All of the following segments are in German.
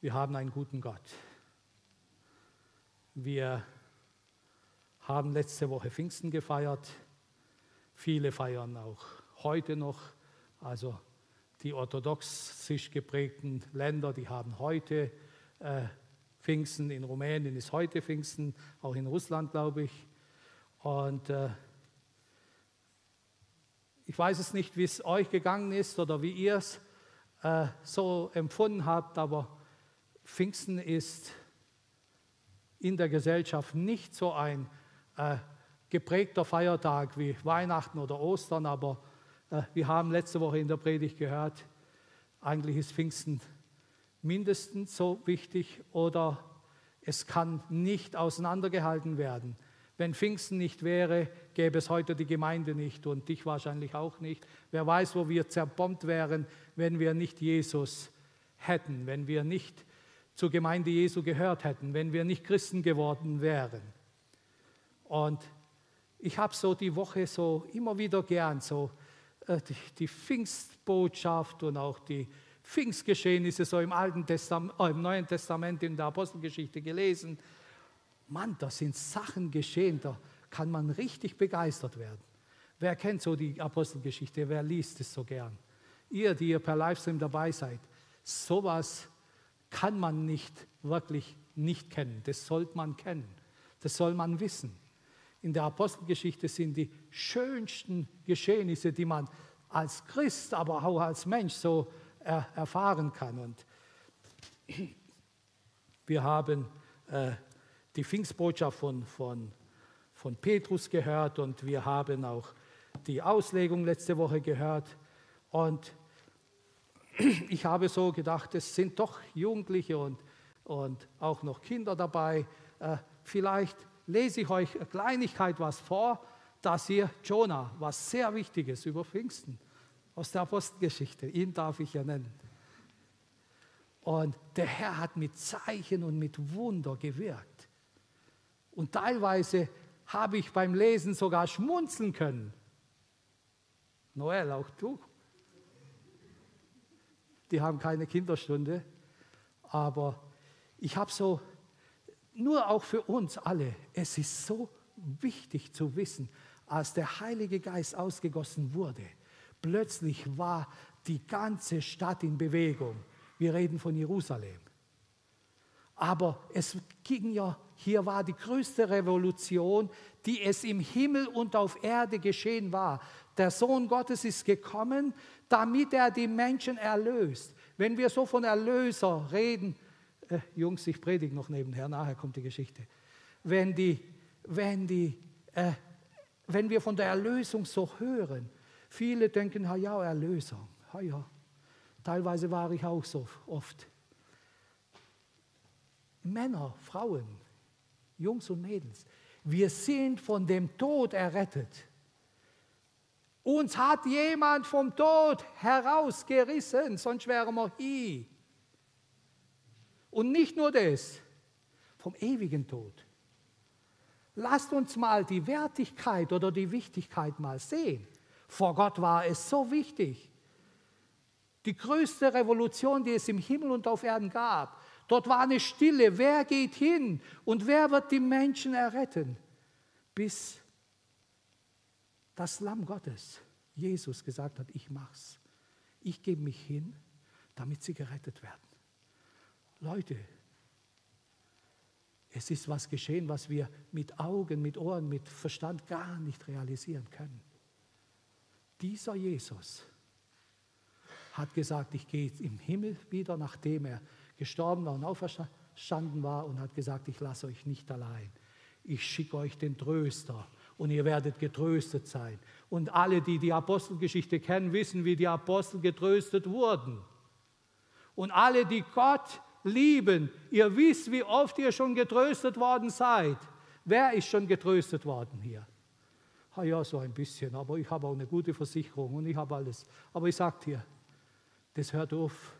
Wir haben einen guten Gott. Wir haben letzte Woche Pfingsten gefeiert. Viele feiern auch heute noch. Also die orthodoxisch geprägten Länder, die haben heute äh, Pfingsten. In Rumänien ist heute Pfingsten, auch in Russland, glaube ich. Und äh, ich weiß es nicht, wie es euch gegangen ist oder wie ihr es äh, so empfunden habt, aber Pfingsten ist in der Gesellschaft nicht so ein äh, geprägter Feiertag wie Weihnachten oder Ostern, aber äh, wir haben letzte Woche in der Predigt gehört, eigentlich ist Pfingsten mindestens so wichtig oder es kann nicht auseinandergehalten werden. Wenn Pfingsten nicht wäre, gäbe es heute die Gemeinde nicht und dich wahrscheinlich auch nicht. Wer weiß, wo wir zerbombt wären, wenn wir nicht Jesus hätten, wenn wir nicht zur Gemeinde Jesu gehört hätten, wenn wir nicht Christen geworden wären. Und ich habe so die Woche so immer wieder gern so äh, die, Pfingstbotschaft und auch die Pfingstgeschehnisse so im, Alten Testament, äh, im Neuen Testament in der Apostelgeschichte gelesen. Mann, da sind Sachen geschehen, da kann man richtig begeistert werden. Wer kennt so die Apostelgeschichte? Wer liest es so gern? Ihr, die ihr per Livestream dabei seid, sowas kann man nicht wirklich nicht kennen. Das sollte man kennen. Das soll man wissen. In der Apostelgeschichte sind die schönsten Geschehnisse, die man als Christ, aber auch als Mensch so er, erfahren kann. Und wir haben äh, die Pfingstbotschaft von, von, von Petrus gehört und wir haben auch die Auslegung letzte Woche gehört. Und ich habe so gedacht, es sind doch Jugendliche und, und auch noch Kinder dabei. Äh, vielleicht lese ich euch eine Kleinigkeit was vor, dass ihr Jonah, was sehr Wichtiges über Pfingsten aus der Apostelgeschichte, ihn darf ich ja nennen. Und der Herr hat mit Zeichen und mit Wunder gewirkt. Und teilweise habe ich beim Lesen sogar schmunzeln können. Noel, auch du die haben keine Kinderstunde. Aber ich habe so, nur auch für uns alle, es ist so wichtig zu wissen, als der Heilige Geist ausgegossen wurde, plötzlich war die ganze Stadt in Bewegung. Wir reden von Jerusalem. Aber es ging ja, hier war die größte Revolution, die es im Himmel und auf Erde geschehen war. Der Sohn Gottes ist gekommen, damit er die Menschen erlöst. Wenn wir so von Erlöser reden, äh, Jungs, ich predige noch nebenher, nachher kommt die Geschichte. Wenn, die, wenn, die, äh, wenn wir von der Erlösung so hören, viele denken, ja, ja, Erlösung, ja, ja. Teilweise war ich auch so oft. Männer, Frauen, Jungs und Mädels, wir sind von dem Tod errettet. Uns hat jemand vom Tod herausgerissen, sonst wären wir hier. Und nicht nur das, vom ewigen Tod. Lasst uns mal die Wertigkeit oder die Wichtigkeit mal sehen. Vor Gott war es so wichtig. Die größte Revolution, die es im Himmel und auf Erden gab. Dort war eine Stille. Wer geht hin und wer wird die Menschen erretten? Bis das Lamm Gottes, Jesus, gesagt hat, ich mach's. Ich gebe mich hin, damit sie gerettet werden. Leute, es ist was geschehen, was wir mit Augen, mit Ohren, mit Verstand gar nicht realisieren können. Dieser Jesus hat gesagt, ich gehe im Himmel wieder, nachdem er gestorben war und auferstanden war und hat gesagt, ich lasse euch nicht allein. Ich schicke euch den Tröster und ihr werdet getröstet sein. Und alle, die die Apostelgeschichte kennen, wissen, wie die Apostel getröstet wurden. Und alle, die Gott lieben, ihr wisst, wie oft ihr schon getröstet worden seid. Wer ist schon getröstet worden hier? Ah ja, so ein bisschen, aber ich habe auch eine gute Versicherung und ich habe alles. Aber ich sage dir, das hört auf.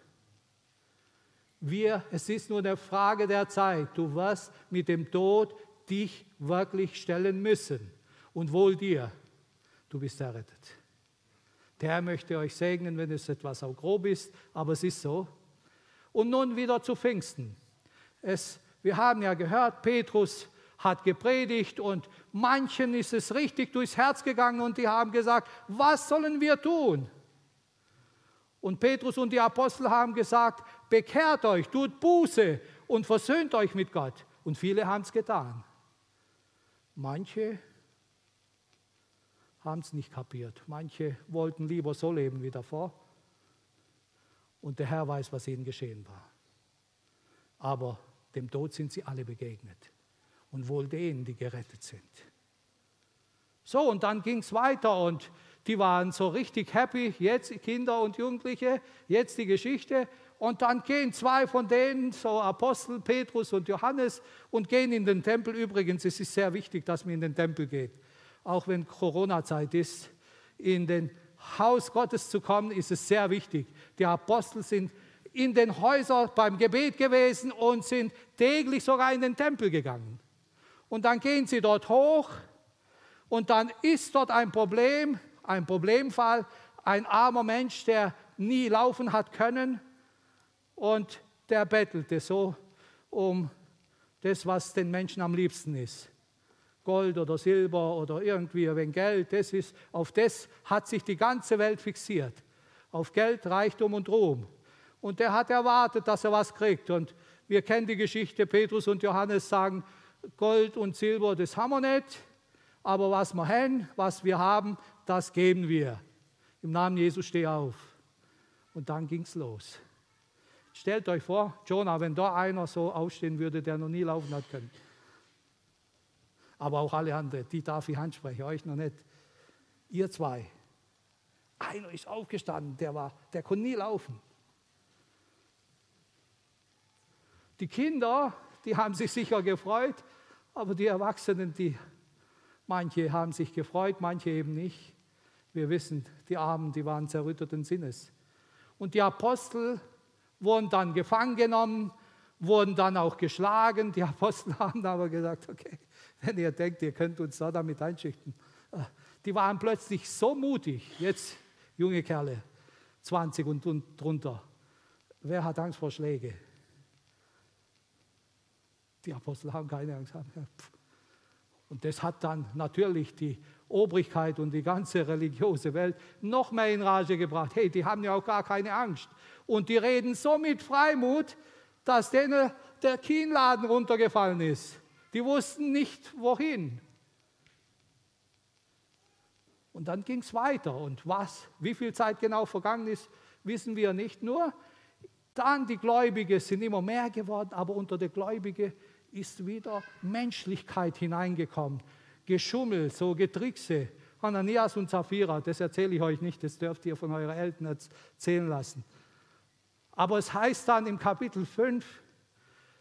Wir, es ist nur eine Frage der Zeit. Du wirst mit dem Tod dich wirklich stellen müssen. Und wohl dir, du bist errettet. Der Herr möchte euch segnen, wenn es etwas auch grob ist, aber es ist so. Und nun wieder zu Pfingsten. Es, wir haben ja gehört, Petrus hat gepredigt und manchen ist es richtig durchs Herz gegangen und die haben gesagt, was sollen wir tun? Und Petrus und die Apostel haben gesagt, bekehrt euch, tut Buße und versöhnt euch mit Gott. Und viele haben es getan. Manche haben es nicht kapiert. Manche wollten lieber so leben wie davor. Und der Herr weiß, was ihnen geschehen war. Aber dem Tod sind sie alle begegnet. Und wohl denen, die gerettet sind. So, und dann ging es weiter und die waren so richtig happy, jetzt Kinder und Jugendliche, jetzt die Geschichte. Und dann gehen zwei von denen, so Apostel Petrus und Johannes, und gehen in den Tempel. Übrigens, es ist sehr wichtig, dass man in den Tempel geht. Auch wenn Corona-Zeit ist, in den Haus Gottes zu kommen, ist es sehr wichtig. Die Apostel sind in den Häusern beim Gebet gewesen und sind täglich sogar in den Tempel gegangen. Und dann gehen sie dort hoch und dann ist dort ein Problem, ein Problemfall, ein armer Mensch, der nie laufen hat können und der bettelte so um das, was den Menschen am liebsten ist. Gold oder Silber oder irgendwie ein Geld, das ist, auf das hat sich die ganze Welt fixiert. Auf Geld, Reichtum und Ruhm. Und der hat erwartet, dass er was kriegt. Und wir kennen die Geschichte, Petrus und Johannes sagen, Gold und Silber, das haben wir nicht, aber was wir haben, was wir haben, das geben wir. Im Namen Jesus steh auf. Und dann ging es los. Stellt euch vor, Jonah, wenn da einer so aufstehen würde, der noch nie laufen hat können. Aber auch alle anderen, die darf ich ansprechen, euch noch nicht. Ihr zwei. Einer ist aufgestanden, der, war, der konnte nie laufen. Die Kinder, die haben sich sicher gefreut, aber die Erwachsenen, die manche haben sich gefreut, manche eben nicht. Wir wissen, die Armen, die waren zerrütteten Sinnes. Und die Apostel wurden dann gefangen genommen, wurden dann auch geschlagen. Die Apostel haben aber gesagt, okay, wenn ihr denkt, ihr könnt uns da damit einschüchtern. Äh, die waren plötzlich so mutig, jetzt junge Kerle, 20 und, und drunter. Wer hat Angst vor Schläge? Die Apostel haben keine Angst. Und das hat dann natürlich die Obrigkeit und die ganze religiöse Welt noch mehr in Rage gebracht. Hey, die haben ja auch gar keine Angst. Und die reden so mit Freimut, dass denen der Kienladen runtergefallen ist. Die wussten nicht, wohin. Und dann ging es weiter. Und was, wie viel Zeit genau vergangen ist, wissen wir nicht. Nur dann die Gläubigen sind immer mehr geworden, aber unter den Gläubigen ist wieder Menschlichkeit hineingekommen. Geschummel, so Getrickse. Hananias und Sapphira, das erzähle ich euch nicht, das dürft ihr von euren Eltern erzählen lassen. Aber es heißt dann im Kapitel 5,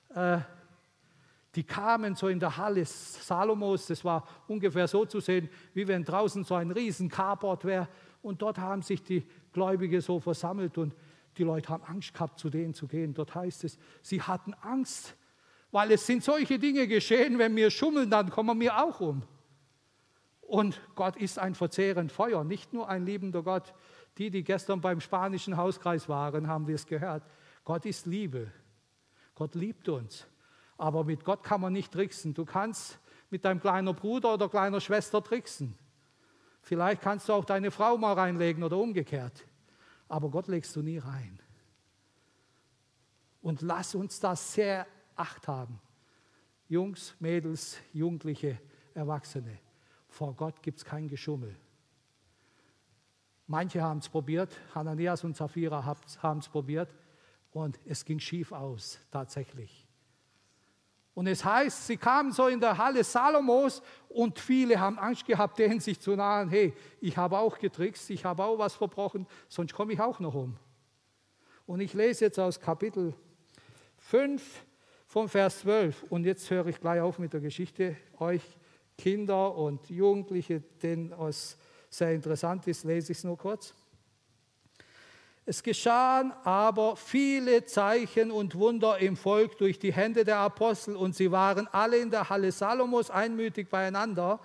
äh, die kamen so in der Halle Salomos, das war ungefähr so zu sehen, wie wenn draußen so ein riesen Carport wäre. Und dort haben sich die Gläubigen so versammelt und die Leute haben Angst gehabt, zu denen zu gehen. Dort heißt es, sie hatten Angst, weil es sind solche Dinge geschehen, wenn wir schummeln, dann kommen wir auch um. Und Gott ist ein verzehrend Feuer, nicht nur ein liebender Gott. Die, die gestern beim spanischen Hauskreis waren, haben wir es gehört. Gott ist Liebe. Gott liebt uns. Aber mit Gott kann man nicht tricksen. Du kannst mit deinem kleinen Bruder oder kleiner Schwester tricksen. Vielleicht kannst du auch deine Frau mal reinlegen oder umgekehrt. Aber Gott legst du nie rein. Und lass uns das sehr Acht haben. Jungs, Mädels, Jugendliche, Erwachsene. Vor Gott gibt es kein Geschummel. Manche haben es probiert, Hananias und Sapphira haben es probiert und es ging schief aus, tatsächlich. Und es heißt, sie kamen so in der Halle Salomos und viele haben Angst gehabt, denen sich zu nahen. Hey, ich habe auch getrickst, ich habe auch was verbrochen, sonst komme ich auch noch um. Und ich lese jetzt aus Kapitel 5, vom Vers 12. Und jetzt höre ich gleich auf mit der Geschichte. Euch Kinder und Jugendliche, denen es sehr interessant ist, lese ich es nur kurz. Es geschahen aber viele Zeichen und Wunder im Volk durch die Hände der Apostel und sie waren alle in der Halle Salomos einmütig beieinander.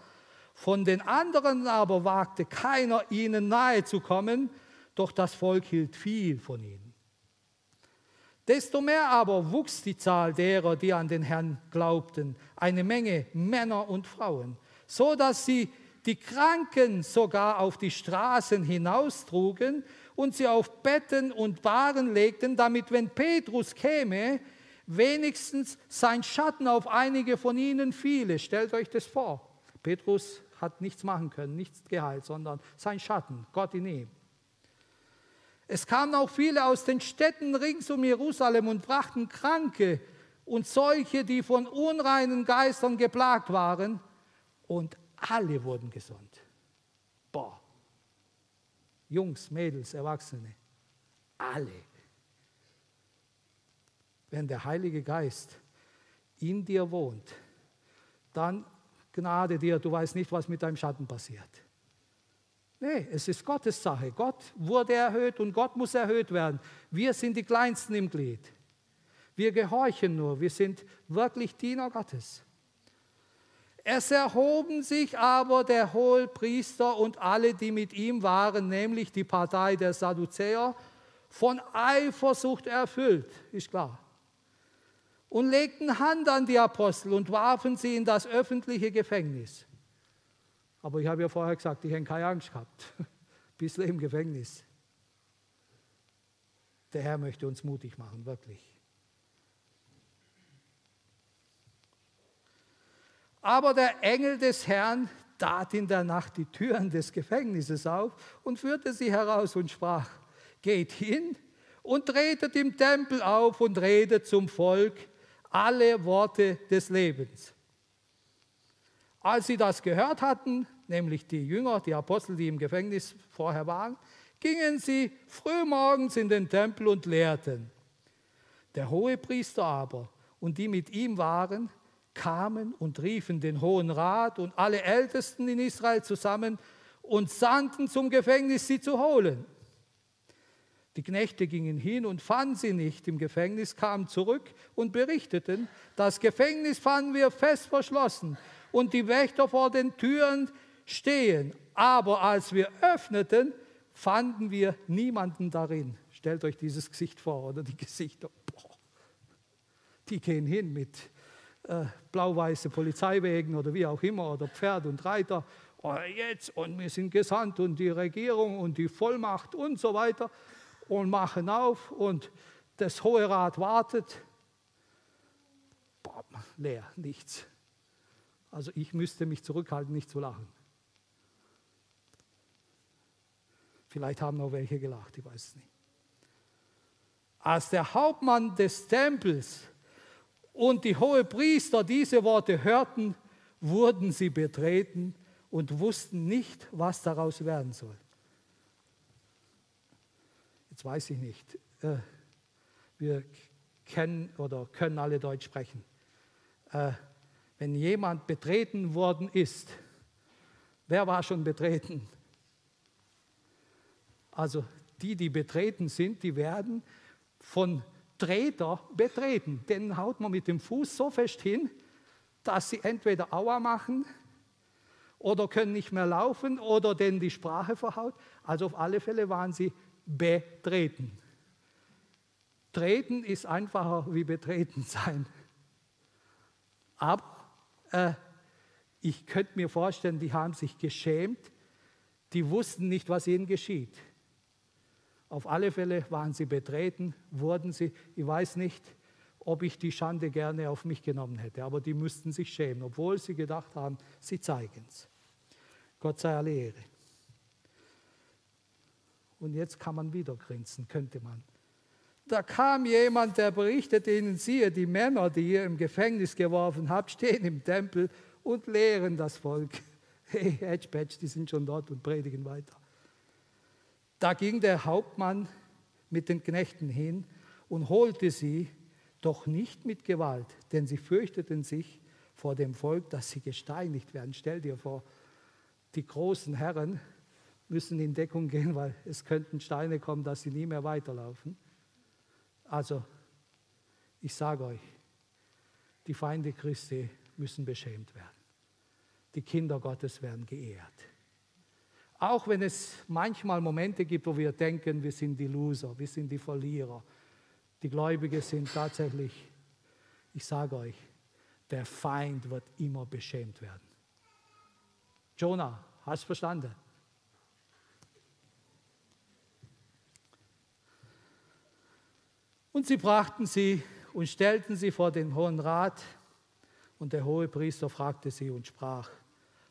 Von den anderen aber wagte keiner ihnen nahe zu kommen, doch das Volk hielt viel von ihnen. Desto mehr aber wuchs die Zahl derer, die an den Herrn glaubten, eine Menge Männer und Frauen, so dass sie die Kranken sogar auf die Straßen hinaustrugen und sie auf Betten und Waren legten, damit, wenn Petrus käme, wenigstens sein Schatten auf einige von ihnen fiele. Stellt euch das vor. Petrus hat nichts machen können, nichts geheilt, sondern sein Schatten, Gott in ihm. Es kamen auch viele aus den Städten rings um Jerusalem und brachten Kranke und solche, die von unreinen Geistern geplagt waren, und alle wurden gesund. Boah. Jungs, Mädels, Erwachsene, alle. Wenn der Heilige Geist in dir wohnt, dann Gnade dir, du weißt nicht, was mit deinem Schatten passiert. Nee, es ist Gottes Sache. Gott wurde erhöht und Gott muss erhöht werden. Wir sind die Kleinsten im Glied. Wir gehorchen nur. Wir sind wirklich Diener Gottes. Es erhoben sich aber der Hohepriester und alle, die mit ihm waren, nämlich die Partei der Sadduzäer, von Eifersucht erfüllt, ist klar und legten Hand an die Apostel und warfen sie in das öffentliche Gefängnis. Aber ich habe ja vorher gesagt, ich hätte keine Angst gehabt. Bisschen im Gefängnis. Der Herr möchte uns mutig machen, wirklich. Aber der Engel des Herrn tat in der Nacht die Türen des Gefängnisses auf und führte sie heraus und sprach, geht hin und tretet im Tempel auf und redet zum Volk alle Worte des Lebens. Als sie das gehört hatten, nämlich die Jünger, die Apostel, die im Gefängnis vorher waren, gingen sie frühmorgens in den Tempel und lehrten. Der hohe Priester aber und die mit ihm waren, kamen und riefen den Hohen Rat und alle Ältesten in Israel zusammen und sandten zum Gefängnis, sie zu holen. Die Knechte gingen hin und fanden sie nicht im Gefängnis, kamen zurück und berichteten, das Gefängnis fanden wir fest verschlossen und die Wächter vor den Türen stehen. Aber als wir öffneten, fanden wir niemanden darin. Stellt euch dieses Gesicht vor oder die Gesichter. Boah. Die gehen hin mit äh, blau-weiße Polizeiwägen oder wie auch immer oder Pferd und Reiter. Oh, jetzt und wir sind gesandt und die Regierung und die Vollmacht und so weiter und machen auf und das Hohe Rat wartet. Boah, leer, nichts. Also ich müsste mich zurückhalten, nicht zu lachen. Vielleicht haben auch welche gelacht, ich weiß es nicht. Als der Hauptmann des Tempels und die hohe Priester diese Worte hörten, wurden sie betreten und wussten nicht, was daraus werden soll jetzt weiß ich nicht, äh, wir kennen oder können alle Deutsch sprechen. Äh, wenn jemand betreten worden ist, wer war schon betreten? Also die, die betreten sind, die werden von Treter betreten. Den haut man mit dem Fuß so fest hin, dass sie entweder Aua machen oder können nicht mehr laufen oder denen die Sprache verhaut. Also auf alle Fälle waren sie betreten. Treten ist einfacher wie betreten sein. Aber äh, ich könnte mir vorstellen, die haben sich geschämt, die wussten nicht, was ihnen geschieht. Auf alle Fälle waren sie betreten, wurden sie, ich weiß nicht, ob ich die Schande gerne auf mich genommen hätte, aber die müssten sich schämen, obwohl sie gedacht haben, sie zeigen es. Gott sei alle Ehre. Und jetzt kann man wieder grinsen, könnte man. Da kam jemand, der berichtete ihnen, siehe, die Männer, die ihr im Gefängnis geworfen habt, stehen im Tempel und lehren das Volk. Hey, Edge die sind schon dort und predigen weiter. Da ging der Hauptmann mit den Knechten hin und holte sie, doch nicht mit Gewalt, denn sie fürchteten sich vor dem Volk, dass sie gesteinigt werden. Stell dir vor, die großen Herren müssen in Deckung gehen, weil es könnten Steine kommen, dass sie nie mehr weiterlaufen. Also, ich sage euch, die Feinde Christi müssen beschämt werden. Die Kinder Gottes werden geehrt. Auch wenn es manchmal Momente gibt, wo wir denken, wir sind die Loser, wir sind die Verlierer. Die Gläubigen sind tatsächlich, ich sage euch, der Feind wird immer beschämt werden. Jonah, hast du verstanden? Und sie brachten sie und stellten sie vor den Hohen Rat. Und der hohe Priester fragte sie und sprach,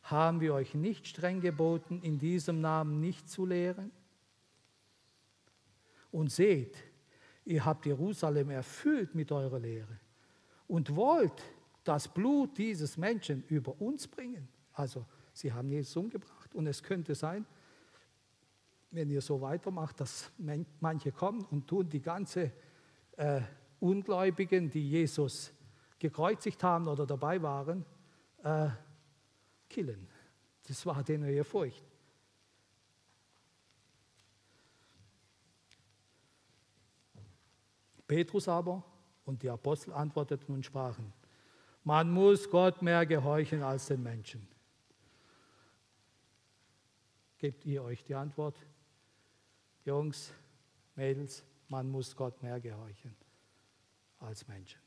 haben wir euch nicht streng geboten, in diesem Namen nicht zu lehren? Und seht, ihr habt Jerusalem erfüllt mit eurer Lehre und wollt das Blut dieses Menschen über uns bringen. Also, sie haben Jesus umgebracht. Und es könnte sein, wenn ihr so weitermacht, dass manche kommen und tun die ganze äh, Ungläubigen, die Jesus gekreuzigt haben oder dabei waren, äh, killen. Das war denen ihre Furcht. Petrus aber und die Apostel antworteten und sprachen, man muss Gott mehr gehorchen als den Menschen. Gebt ihr euch die Antwort? Jungs, Mädels, man muss Gott mehr gehorchen als Menschen.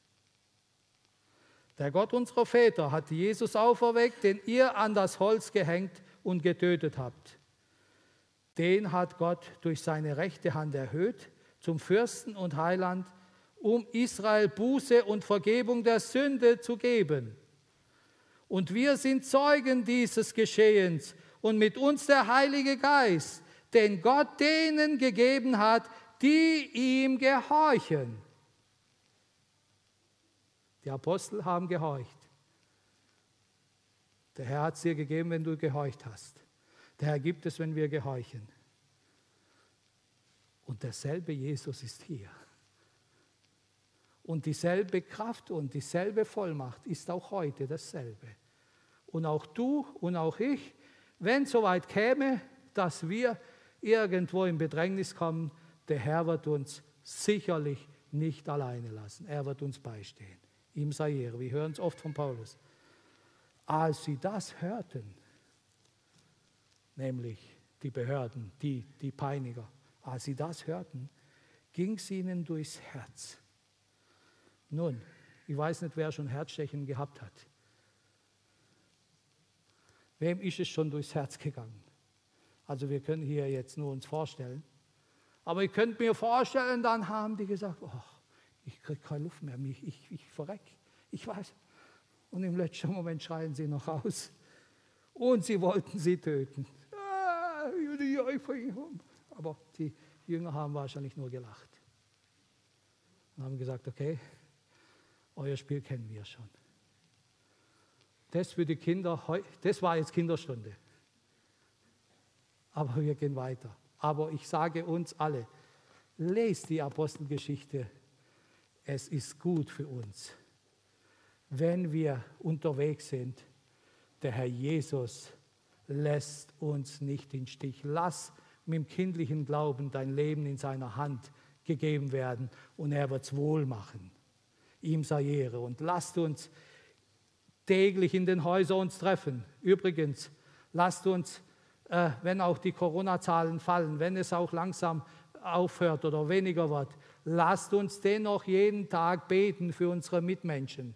Der Gott unserer Väter hat Jesus auferweckt, den ihr an das Holz gehängt und getötet habt. Den hat Gott durch seine rechte Hand erhöht zum Fürsten und Heiland, um Israel Buße und Vergebung der Sünde zu geben. Und wir sind Zeugen dieses Geschehens und mit uns der Heilige Geist, den Gott denen gegeben hat, die ihm gehorchen. Die Apostel haben gehorcht. Der Herr hat es dir gegeben, wenn du gehorcht hast. Der Herr gibt es, wenn wir gehorchen. Und derselbe Jesus ist hier. Und dieselbe Kraft und dieselbe Vollmacht ist auch heute dasselbe. Und auch du und auch ich, wenn es soweit käme, dass wir irgendwo in Bedrängnis kommen, der Herr wird uns sicherlich nicht alleine lassen. Er wird uns beistehen. Ihm sei Ehre. Wir hören es oft von Paulus. Als sie das hörten, nämlich die Behörden, die, die Peiniger, als sie das hörten, ging es ihnen durchs Herz. Nun, ich weiß nicht, wer schon Herzstechen gehabt hat. Wem ist es schon durchs Herz gegangen? Also wir können hier jetzt nur uns vorstellen. Aber ich könnte mir vorstellen, dann haben die gesagt, oh, ich kriege keine Luft mehr, ich, ich, ich verreck. Ich weiß. Und im letzten Moment schreien sie noch aus. Und sie wollten sie töten. Aber die Jünger haben wahrscheinlich nur gelacht. Und haben gesagt, okay, euer Spiel kennen wir schon. Das für die Kinder, das war jetzt Kinderstunde. Aber wir gehen weiter. Aber ich sage uns alle, lest die Apostelgeschichte es ist gut für uns, wenn wir unterwegs sind. Der Herr Jesus lässt uns nicht in Stich. Lass mit dem kindlichen Glauben dein Leben in seiner Hand gegeben werden und er wird es wohl machen. Ihm sei Ehre. Und lasst uns täglich in den Häusern uns treffen. Übrigens, lasst uns, äh, wenn auch die Corona-Zahlen fallen, wenn es auch langsam aufhört oder weniger wird, lasst uns dennoch jeden Tag beten für unsere Mitmenschen.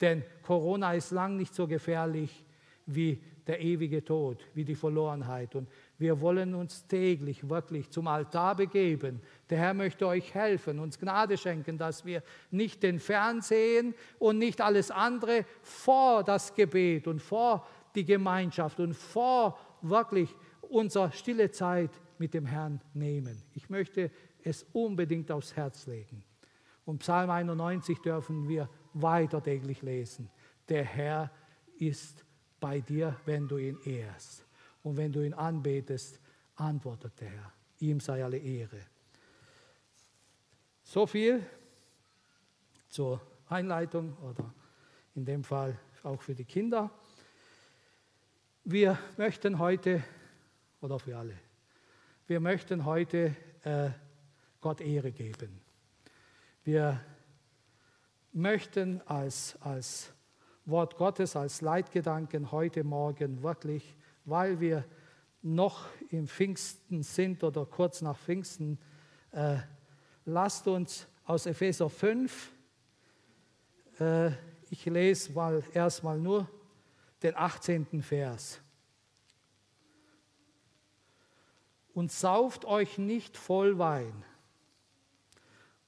Denn Corona ist lang nicht so gefährlich wie der ewige Tod, wie die Verlorenheit. Und wir wollen uns täglich wirklich zum Altar begeben. Der Herr möchte euch helfen, uns Gnade schenken, dass wir nicht den Fernsehen und nicht alles andere vor das Gebet und vor die Gemeinschaft und vor wirklich unsere stille Zeit mit dem Herrn nehmen. Ich möchte es unbedingt aufs Herz legen. Und Psalm 91 dürfen wir weiter täglich lesen. Der Herr ist bei dir, wenn du ihn ehrst. Und wenn du ihn anbetest, antwortet der Herr. Ihm sei alle Ehre. So viel zur Einleitung oder in dem Fall auch für die Kinder. Wir möchten heute, oder für alle, wir möchten heute äh, Gott Ehre geben. Wir möchten als, als Wort Gottes, als Leitgedanken heute Morgen wirklich, weil wir noch im Pfingsten sind oder kurz nach Pfingsten, äh, lasst uns aus Epheser 5. Äh, ich lese mal erstmal nur den 18. Vers. Und sauft euch nicht voll Wein,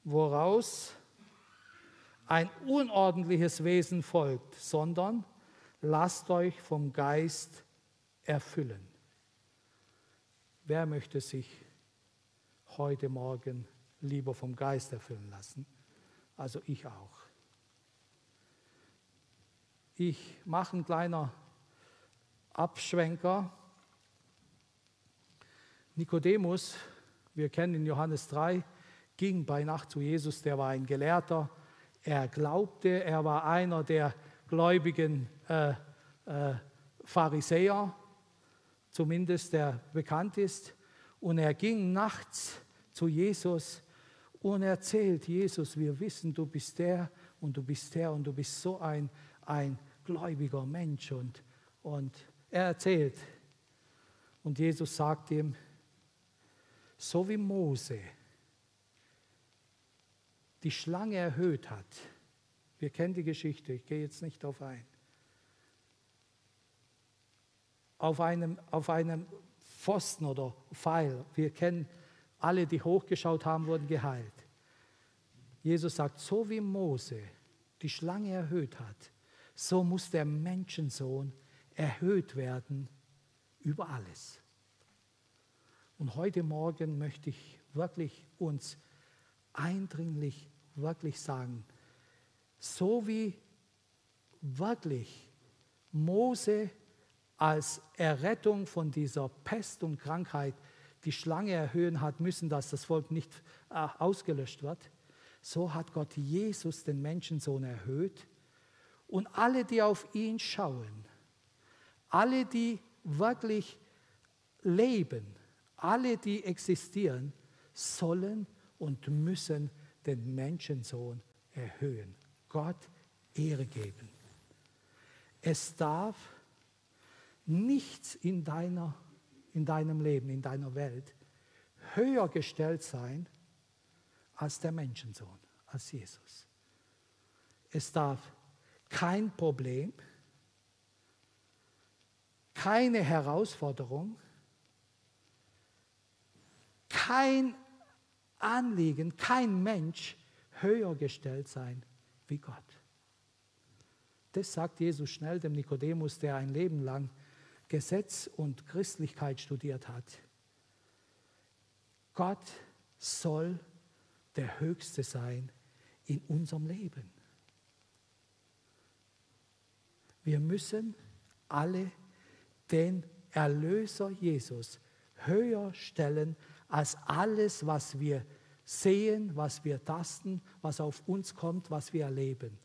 woraus ein unordentliches Wesen folgt, sondern lasst euch vom Geist erfüllen. Wer möchte sich heute Morgen lieber vom Geist erfüllen lassen? Also ich auch. Ich mache einen kleinen Abschwenker. Nikodemus, wir kennen in Johannes 3, ging bei Nacht zu Jesus, der war ein Gelehrter, er glaubte, er war einer der gläubigen äh, äh, Pharisäer, zumindest der bekannt ist. Und er ging nachts zu Jesus und erzählt, Jesus, wir wissen, du bist der und du bist der und du bist so ein, ein gläubiger Mensch. Und, und er erzählt. Und Jesus sagt ihm, so wie Mose die Schlange erhöht hat. Wir kennen die Geschichte, ich gehe jetzt nicht darauf ein. Auf einem, auf einem Pfosten oder Pfeil, wir kennen alle, die hochgeschaut haben, wurden geheilt. Jesus sagt, so wie Mose die Schlange erhöht hat, so muss der Menschensohn erhöht werden über alles. Und heute Morgen möchte ich wirklich uns eindringlich wirklich sagen, so wie wirklich Mose als Errettung von dieser Pest und Krankheit die Schlange erhöhen hat müssen, dass das Volk nicht äh, ausgelöscht wird, so hat Gott Jesus, den Menschensohn, erhöht. Und alle, die auf ihn schauen, alle, die wirklich leben, alle, die existieren, sollen und müssen den Menschensohn erhöhen, Gott Ehre geben. Es darf nichts in, deiner, in deinem Leben, in deiner Welt höher gestellt sein als der Menschensohn, als Jesus. Es darf kein Problem, keine Herausforderung, kein Anliegen, kein Mensch höher gestellt sein wie Gott. Das sagt Jesus schnell dem Nikodemus, der ein Leben lang Gesetz und Christlichkeit studiert hat. Gott soll der Höchste sein in unserem Leben. Wir müssen alle den Erlöser Jesus höher stellen als alles, was wir sehen, was wir tasten, was auf uns kommt, was wir erleben.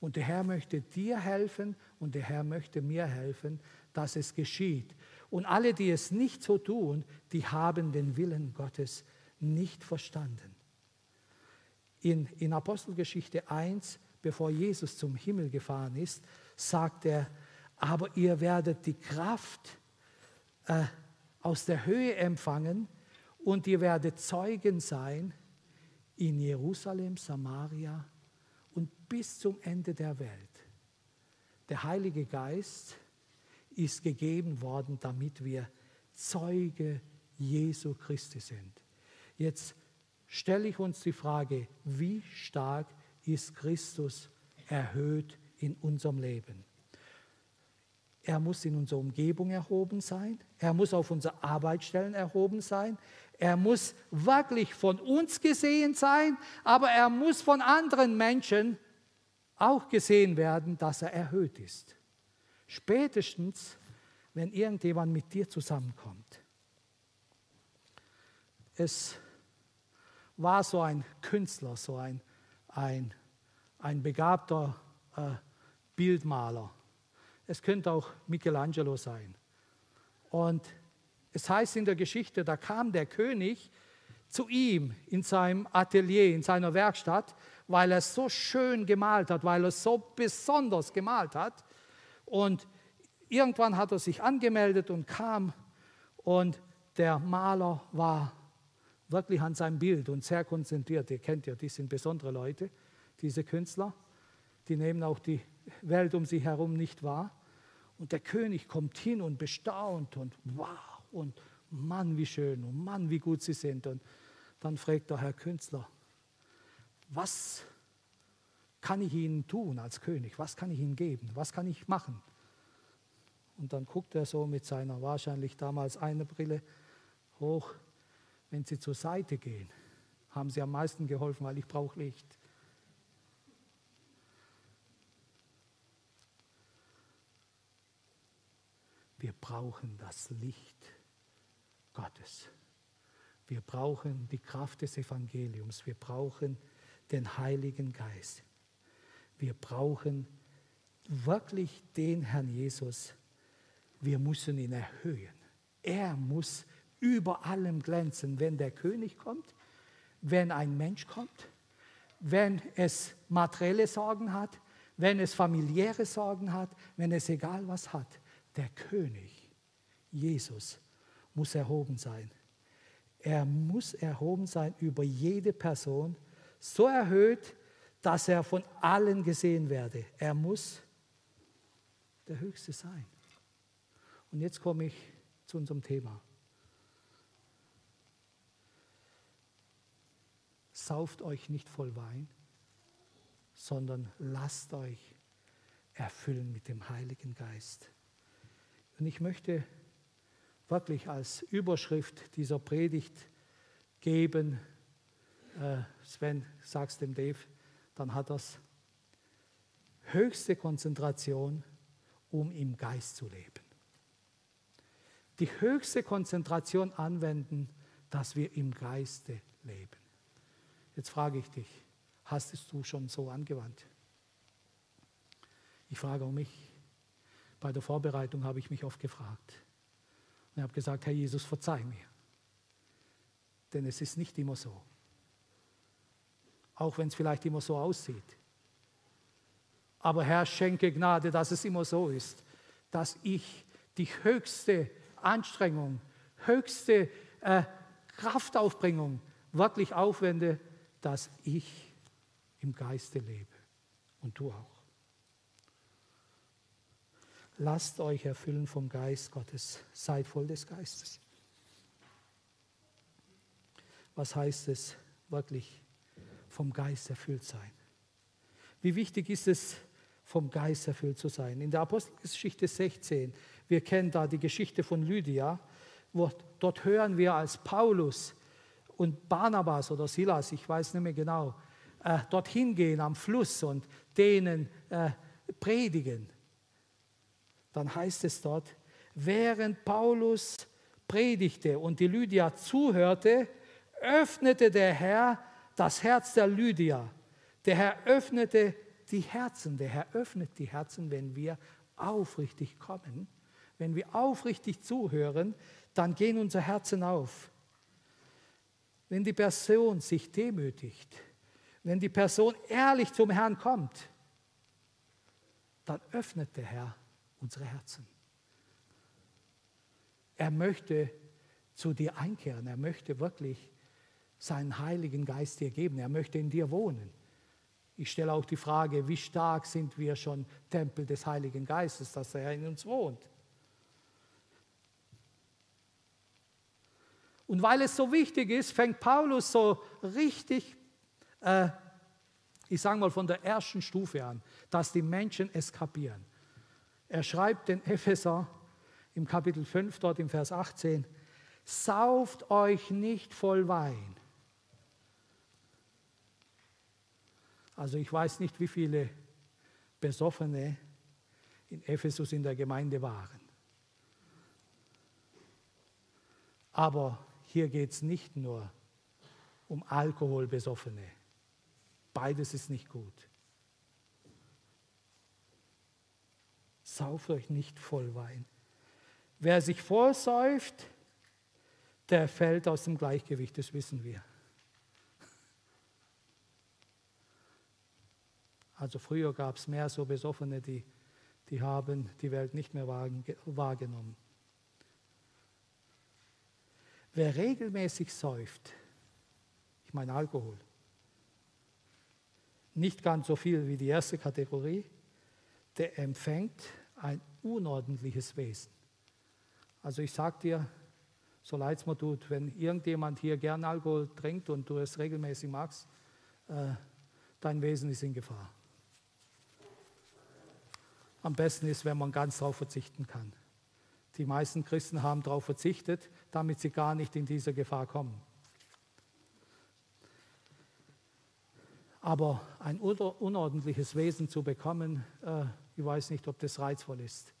Und der Herr möchte dir helfen und der Herr möchte mir helfen, dass es geschieht. Und alle, die es nicht so tun, die haben den Willen Gottes nicht verstanden. In, in Apostelgeschichte 1, bevor Jesus zum Himmel gefahren ist, sagt er, aber ihr werdet die Kraft äh, aus der Höhe empfangen, und ihr werdet Zeugen sein in Jerusalem, Samaria und bis zum Ende der Welt. Der Heilige Geist ist gegeben worden, damit wir Zeuge Jesu Christi sind. Jetzt stelle ich uns die Frage, wie stark ist Christus erhöht in unserem Leben? Er muss in unserer Umgebung erhoben sein. Er muss auf unseren Arbeitsstellen erhoben sein. Er muss wirklich von uns gesehen sein, aber er muss von anderen Menschen auch gesehen werden, dass er erhöht ist. Spätestens, wenn irgendjemand mit dir zusammenkommt. Es war so ein Künstler, so ein, ein, ein begabter äh, Bildmaler es könnte auch Michelangelo sein. Und es heißt in der Geschichte, da kam der König zu ihm in seinem Atelier, in seiner Werkstatt, weil er so schön gemalt hat, weil er so besonders gemalt hat. Und irgendwann hat er sich angemeldet und kam und der Maler war wirklich an sein Bild und sehr konzentriert. Ihr kennt ja, die sind besondere Leute, diese Künstler. Die nehmen auch die Welt um sich herum nicht wahr. Und der König kommt hin und bestaunt und wow und Mann, wie schön und Mann, wie gut sie sind. Und dann fragt der Herr Künstler, was kann ich Ihnen tun als König? Was kann ich Ihnen geben? Was kann ich machen? Und dann guckt er so mit seiner wahrscheinlich damals eine Brille hoch. Wenn Sie zur Seite gehen, haben Sie am meisten geholfen, weil ich brauche Licht. Wir brauchen das Licht Gottes. Wir brauchen die Kraft des Evangeliums. Wir brauchen den Heiligen Geist. Wir brauchen wirklich den Herrn Jesus. Wir müssen ihn erhöhen. Er muss über allem glänzen, wenn der König kommt, wenn ein Mensch kommt, wenn es materielle Sorgen hat, wenn es familiäre Sorgen hat, wenn es egal was hat der König, Jesus, muss erhoben sein. Er muss erhoben sein über jede Person, so erhöht, dass er von allen gesehen werde. Er muss der Höchste sein. Und jetzt komme ich zu unserem Thema. Sauft euch nicht voll Wein, sondern lasst euch erfüllen mit dem Heiligen Geist. Und ich möchte wirklich als Überschrift dieser Predigt geben, äh, Sven, sagst dem Dave, dann hat das höchste Konzentration, um im Geist zu leben. Die höchste Konzentration anwenden, dass wir im Geiste leben. Jetzt frage ich dich, hast es du schon so angewandt? Ich frage auch mich, bei der Vorbereitung habe ich mich oft gefragt. Und habe gesagt, Herr Jesus, verzeih mir. Denn es ist nicht immer so. Auch wenn es vielleicht immer so aussieht. Aber Herr, schenke Gnade, dass es immer so ist, dass ich die höchste Anstrengung, höchste äh, Kraftaufbringung wirklich aufwende, dass ich im Geiste lebe. Und du auch. Lasst euch erfüllen vom Geist Gottes. Seid voll des Geistes. Was heißt es wirklich vom Geist erfüllt sein? Wie wichtig ist es, vom Geist erfüllt zu sein? In der Apostelgeschichte 16, wir kennen da die Geschichte von Lydia, wo, dort hören wir, als Paulus und Barnabas oder Silas, ich weiß nicht mehr genau, äh, dorthin gehen am Fluss und denen äh, predigen dann heißt es dort, während Paulus predigte und die Lydia zuhörte, öffnete der Herr das Herz der Lydia. Der Herr öffnete die Herzen. Der Herr öffnet die Herzen, wenn wir aufrichtig kommen. Wenn wir aufrichtig zuhören, dann gehen unsere Herzen auf. Wenn die Person sich demütigt, wenn die Person ehrlich zum Herrn kommt, dann öffnet der Herr unsere Herzen. Er möchte zu dir einkehren. Er möchte wirklich seinen Heiligen Geist dir geben. Er möchte in dir wohnen. Ich stelle auch die Frage, wie stark sind wir schon Tempel des Heiligen Geistes, dass er in uns wohnt. Und weil es so wichtig ist, fängt Paulus so richtig, äh, ich sage mal von der ersten Stufe an, dass die Menschen es kapieren. Er schreibt den Epheser im Kapitel 5, dort im Vers 18, sauft euch nicht voll Wein. Also ich weiß nicht, wie viele Besoffene in Ephesus in der Gemeinde waren. Aber hier geht es nicht nur um Alkoholbesoffene. Beides ist nicht gut. Sauft euch nicht voll Wein. Wer sich vollsäuft, der fällt aus dem Gleichgewicht, das wissen wir. Also früher gab es mehr so Besoffene, die, die haben die Welt nicht mehr wahrgenommen. Wer regelmäßig säuft, ich meine Alkohol. Nicht ganz so viel wie die erste Kategorie, der empfängt ein unordentliches Wesen. Also ich sage dir, so leid es mir tut, wenn irgendjemand hier gern Alkohol trinkt und du es regelmäßig magst, äh, dein Wesen ist in Gefahr. Am besten ist, wenn man ganz darauf verzichten kann. Die meisten Christen haben darauf verzichtet, damit sie gar nicht in diese Gefahr kommen. Aber ein unordentliches Wesen zu bekommen, äh, ich weiß nicht, ob das reizvoll ist.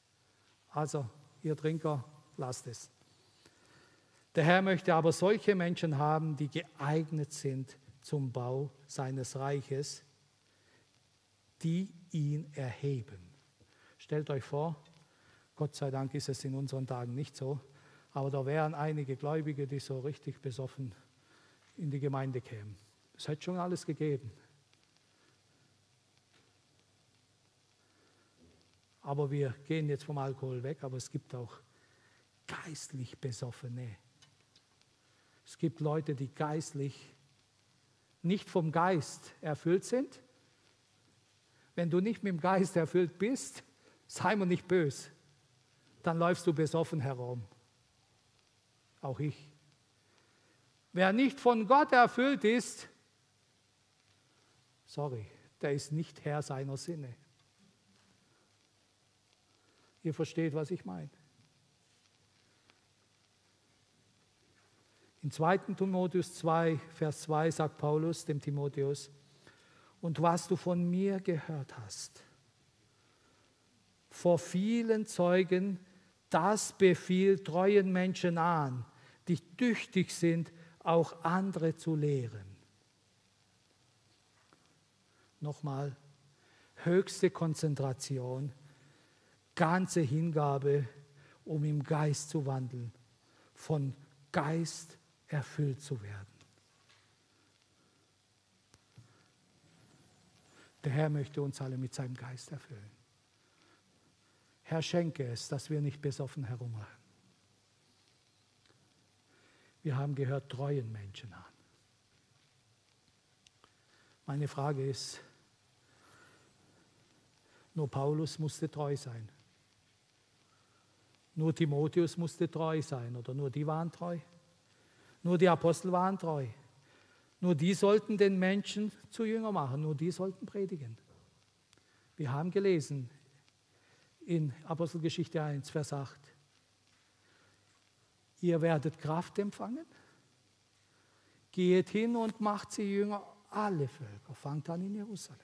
Also, ihr Trinker, lasst es. Der Herr möchte aber solche Menschen haben, die geeignet sind zum Bau seines Reiches, die ihn erheben. Stellt euch vor, Gott sei Dank ist es in unseren Tagen nicht so, aber da wären einige Gläubige, die so richtig besoffen in die Gemeinde kämen. Es hätte schon alles gegeben. Aber wir gehen jetzt vom Alkohol weg, aber es gibt auch geistlich Besoffene. Es gibt Leute, die geistlich nicht vom Geist erfüllt sind. Wenn du nicht mit dem Geist erfüllt bist, sei mir nicht böse, dann läufst du besoffen herum. Auch ich. Wer nicht von Gott erfüllt ist, sorry, der ist nicht Herr seiner Sinne. Ihr versteht, was ich meine. In 2. Timotheus 2, Vers 2 sagt Paulus dem Timotheus, und was du von mir gehört hast, vor vielen Zeugen, das befiehlt treuen Menschen an, die tüchtig sind, auch andere zu lehren. Nochmal, höchste Konzentration ganze Hingabe, um im Geist zu wandeln, von Geist erfüllt zu werden. Der Herr möchte uns alle mit seinem Geist erfüllen. Herr, schenke es, dass wir nicht besoffen herumrennen. Wir haben gehört, treuen Menschen an. Meine Frage ist, nur Paulus musste treu sein. Nur Timotheus musste treu sein oder nur die waren treu. Nur die Apostel waren treu. Nur die sollten den Menschen zu Jünger machen, nur die sollten predigen. Wir haben gelesen in Apostelgeschichte 1, Vers 8. Ihr werdet Kraft empfangen, geht hin und macht sie Jünger alle Völker, fangt an in Jerusalem.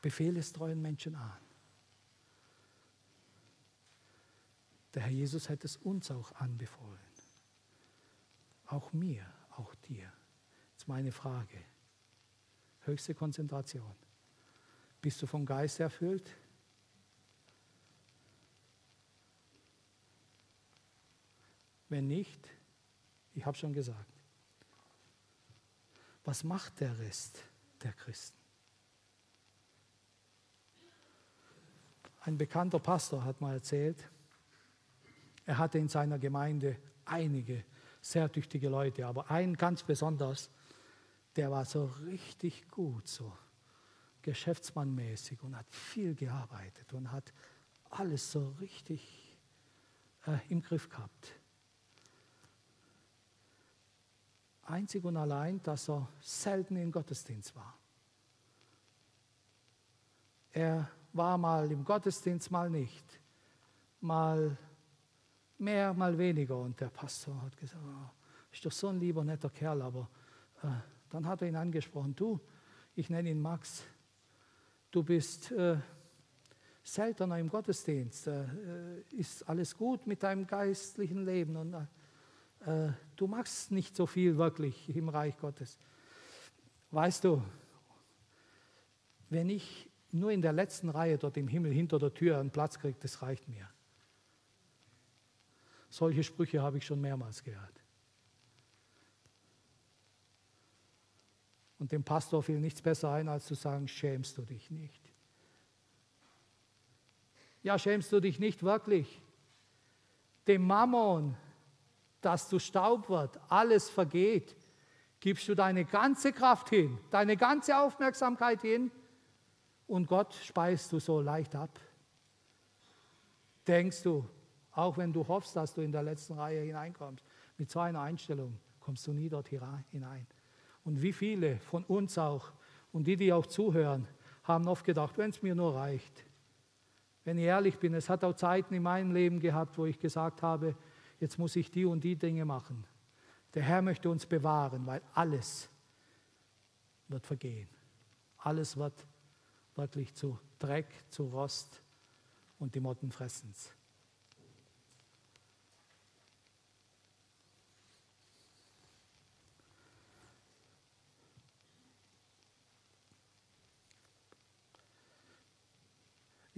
Befehl es treuen Menschen an. Der Herr Jesus hat es uns auch anbefohlen. Auch mir, auch dir. Jetzt meine Frage. Höchste Konzentration. Bist du vom Geist erfüllt? Wenn nicht, ich habe schon gesagt, was macht der Rest der Christen? Ein bekannter Pastor hat mal erzählt, er hatte in seiner Gemeinde einige sehr tüchtige Leute, aber einen ganz besonders, der war so richtig gut, so geschäftsmannmäßig und hat viel gearbeitet und hat alles so richtig äh, im Griff gehabt. Einzig und allein, dass er selten im Gottesdienst war. Er war mal im Gottesdienst, mal nicht. Mal mehr, mal weniger. Und der Pastor hat gesagt, oh, ist doch so ein lieber, netter Kerl, aber äh, dann hat er ihn angesprochen, du, ich nenne ihn Max, du bist äh, seltener im Gottesdienst, äh, ist alles gut mit deinem geistlichen Leben und äh, du machst nicht so viel wirklich im Reich Gottes. Weißt du, wenn ich nur in der letzten Reihe dort im Himmel hinter der Tür einen Platz kriege, das reicht mir. Solche Sprüche habe ich schon mehrmals gehört. Und dem Pastor fiel nichts besser ein, als zu sagen, schämst du dich nicht. Ja, schämst du dich nicht wirklich. Dem Mammon dass du Staub wird, alles vergeht, gibst du deine ganze Kraft hin, deine ganze Aufmerksamkeit hin und Gott speist du so leicht ab. Denkst du, auch wenn du hoffst, dass du in der letzten Reihe hineinkommst, mit so einer Einstellung kommst du nie dort hinein. Und wie viele von uns auch und die, die auch zuhören, haben oft gedacht, wenn es mir nur reicht. Wenn ich ehrlich bin, es hat auch Zeiten in meinem Leben gehabt, wo ich gesagt habe, jetzt muss ich die und die Dinge machen. Der Herr möchte uns bewahren, weil alles wird vergehen. Alles wird wirklich zu Dreck, zu Rost und die Motten fressen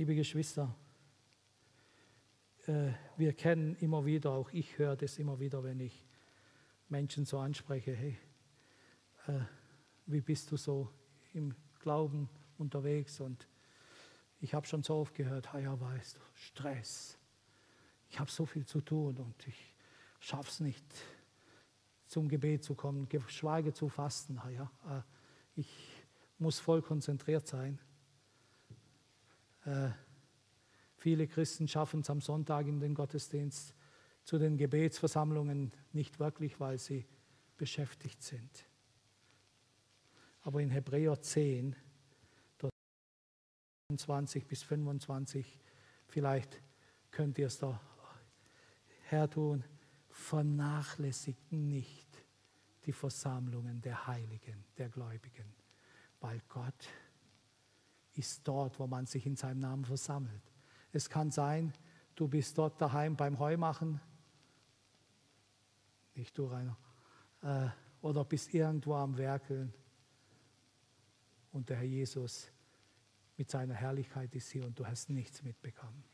Liebe Geschwister, äh, wir kennen immer wieder, auch ich höre das immer wieder, wenn ich Menschen so anspreche, hey, äh, wie bist du so im Glauben unterwegs? Und ich habe schon so oft gehört, ja, weißt du, Stress. Ich habe so viel zu tun und ich schaffe es nicht, zum Gebet zu kommen, geschweige zu fasten. Ja, äh, ich muss voll konzentriert sein. Äh, viele Christen schaffen es am Sonntag in den Gottesdienst zu den Gebetsversammlungen nicht wirklich, weil sie beschäftigt sind. Aber in Hebräer 10, 20 bis 25, vielleicht könnt ihr es da her tun, vernachlässigt nicht die Versammlungen der Heiligen, der Gläubigen, weil Gott ist dort, wo man sich in seinem Namen versammelt. Es kann sein, du bist dort daheim beim Heumachen, nicht du, Rainer, äh, oder bist irgendwo am Werkeln und der Herr Jesus mit seiner Herrlichkeit ist hier und du hast nichts mitbekommen.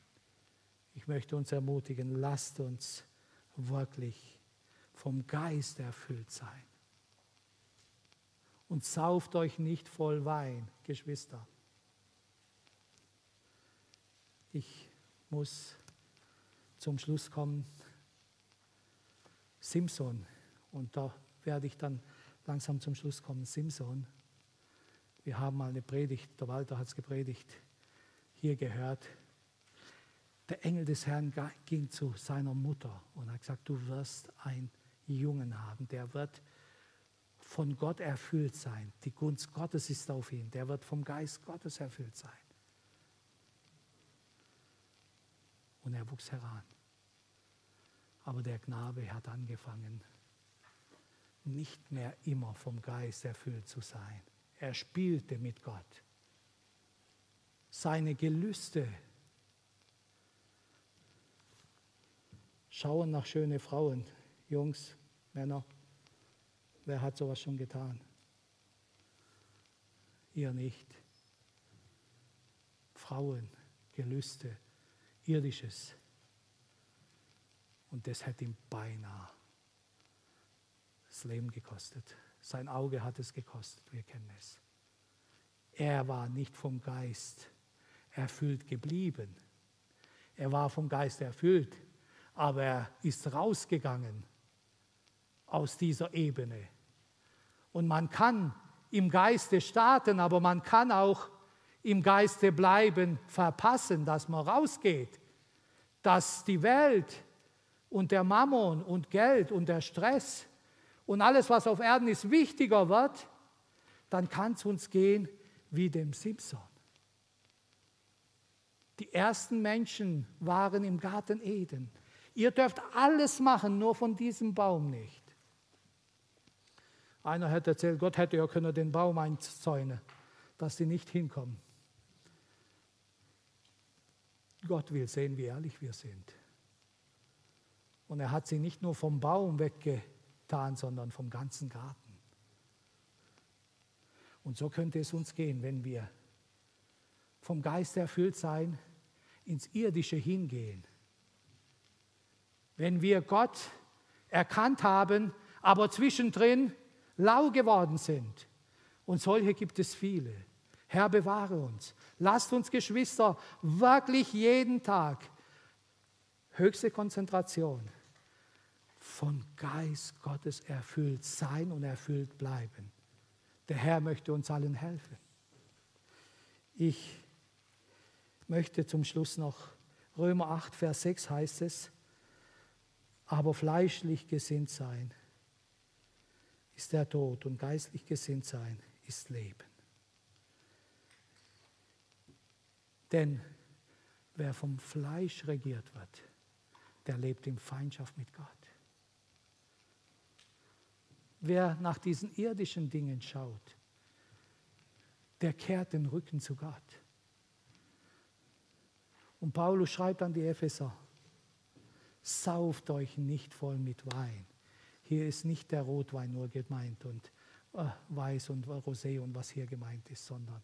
Ich möchte uns ermutigen, lasst uns wirklich vom Geist erfüllt sein. Und sauft euch nicht voll Wein, Geschwister. Ich muss zum Schluss kommen. Simson, und da werde ich dann langsam zum Schluss kommen. Simson, wir haben mal eine Predigt, der Walter hat es gepredigt, hier gehört. Der Engel des Herrn ging zu seiner Mutter und hat gesagt, du wirst einen Jungen haben, der wird von Gott erfüllt sein. Die Gunst Gottes ist auf ihn, der wird vom Geist Gottes erfüllt sein. Und er wuchs heran. Aber der Knabe hat angefangen, nicht mehr immer vom Geist erfüllt zu sein. Er spielte mit Gott. Seine Gelüste schauen nach schöne Frauen, Jungs, Männer. Wer hat sowas schon getan? Ihr nicht. Frauen, Gelüste, Irdisches. Und das hat ihm beinahe das Leben gekostet. Sein Auge hat es gekostet, wir kennen es. Er war nicht vom Geist erfüllt geblieben. Er war vom Geist erfüllt, aber er ist rausgegangen aus dieser Ebene. Und man kann im Geiste starten, aber man kann auch im Geiste bleiben, verpassen, dass man rausgeht, dass die Welt und der Mammon und Geld und der Stress und alles, was auf Erden ist, wichtiger wird, dann kann es uns gehen wie dem Simpson. Die ersten Menschen waren im Garten Eden. Ihr dürft alles machen, nur von diesem Baum nicht. Einer hat erzählt, Gott hätte ja können den Baum einzäunen, dass sie nicht hinkommen. Gott will sehen, wie ehrlich wir sind. Und er hat sie nicht nur vom Baum weggetan, sondern vom ganzen Garten. Und so könnte es uns gehen, wenn wir vom Geist erfüllt sein, ins Irdische hingehen. Wenn wir Gott erkannt haben, aber zwischendrin lau geworden sind. Und solche gibt es viele. Herr, bewahre uns. Lasst uns Geschwister wirklich jeden Tag höchste Konzentration, von Geist Gottes erfüllt sein und erfüllt bleiben. Der Herr möchte uns allen helfen. Ich möchte zum Schluss noch Römer 8, Vers 6 heißt es, aber fleischlich gesinnt sein ist der Tod und geistlich gesinnt sein ist Leben. Denn wer vom Fleisch regiert wird, der lebt in Feindschaft mit Gott. Wer nach diesen irdischen Dingen schaut, der kehrt den Rücken zu Gott. Und Paulus schreibt an die Epheser, sauft euch nicht voll mit Wein. Hier ist nicht der Rotwein nur gemeint und äh, Weiß und Rosé und was hier gemeint ist, sondern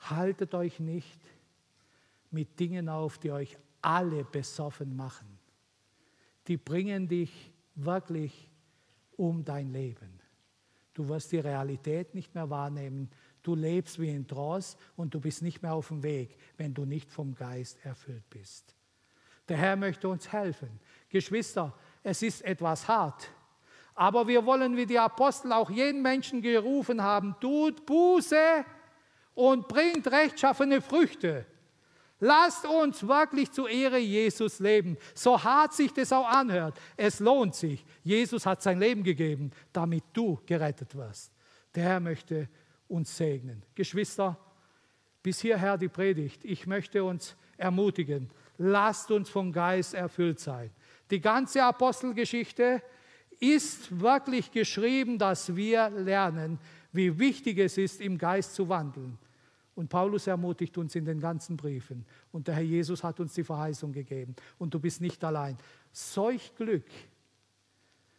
haltet euch nicht mit Dingen auf, die euch alle besoffen machen. Die bringen dich wirklich um dein Leben. Du wirst die Realität nicht mehr wahrnehmen. Du lebst wie in Trance und du bist nicht mehr auf dem Weg, wenn du nicht vom Geist erfüllt bist. Der Herr möchte uns helfen. Geschwister, es ist etwas hart, aber wir wollen wie die Apostel auch jeden Menschen gerufen haben, tut Buße und bringt rechtschaffene Früchte. Lasst uns wirklich zur Ehre Jesus leben, so hart sich das auch anhört. Es lohnt sich. Jesus hat sein Leben gegeben, damit du gerettet wirst. Der Herr möchte uns segnen. Geschwister, bis hierher die Predigt. Ich möchte uns ermutigen, lasst uns vom Geist erfüllt sein. Die ganze Apostelgeschichte ist wirklich geschrieben, dass wir lernen, wie wichtig es ist, im Geist zu wandeln. Und Paulus ermutigt uns in den ganzen Briefen. Und der Herr Jesus hat uns die Verheißung gegeben. Und du bist nicht allein. Solch Glück,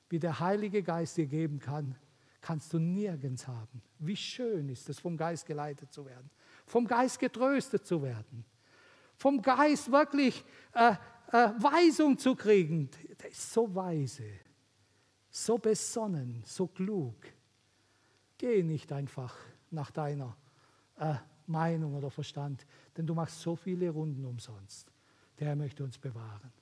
wie der Heilige Geist dir geben kann, kannst du nirgends haben. Wie schön ist es, vom Geist geleitet zu werden, vom Geist getröstet zu werden, vom Geist wirklich äh, äh, Weisung zu kriegen. Der ist so weise, so besonnen, so klug. Geh nicht einfach nach deiner äh, Meinung oder Verstand, denn du machst so viele Runden umsonst. Der Herr möchte uns bewahren.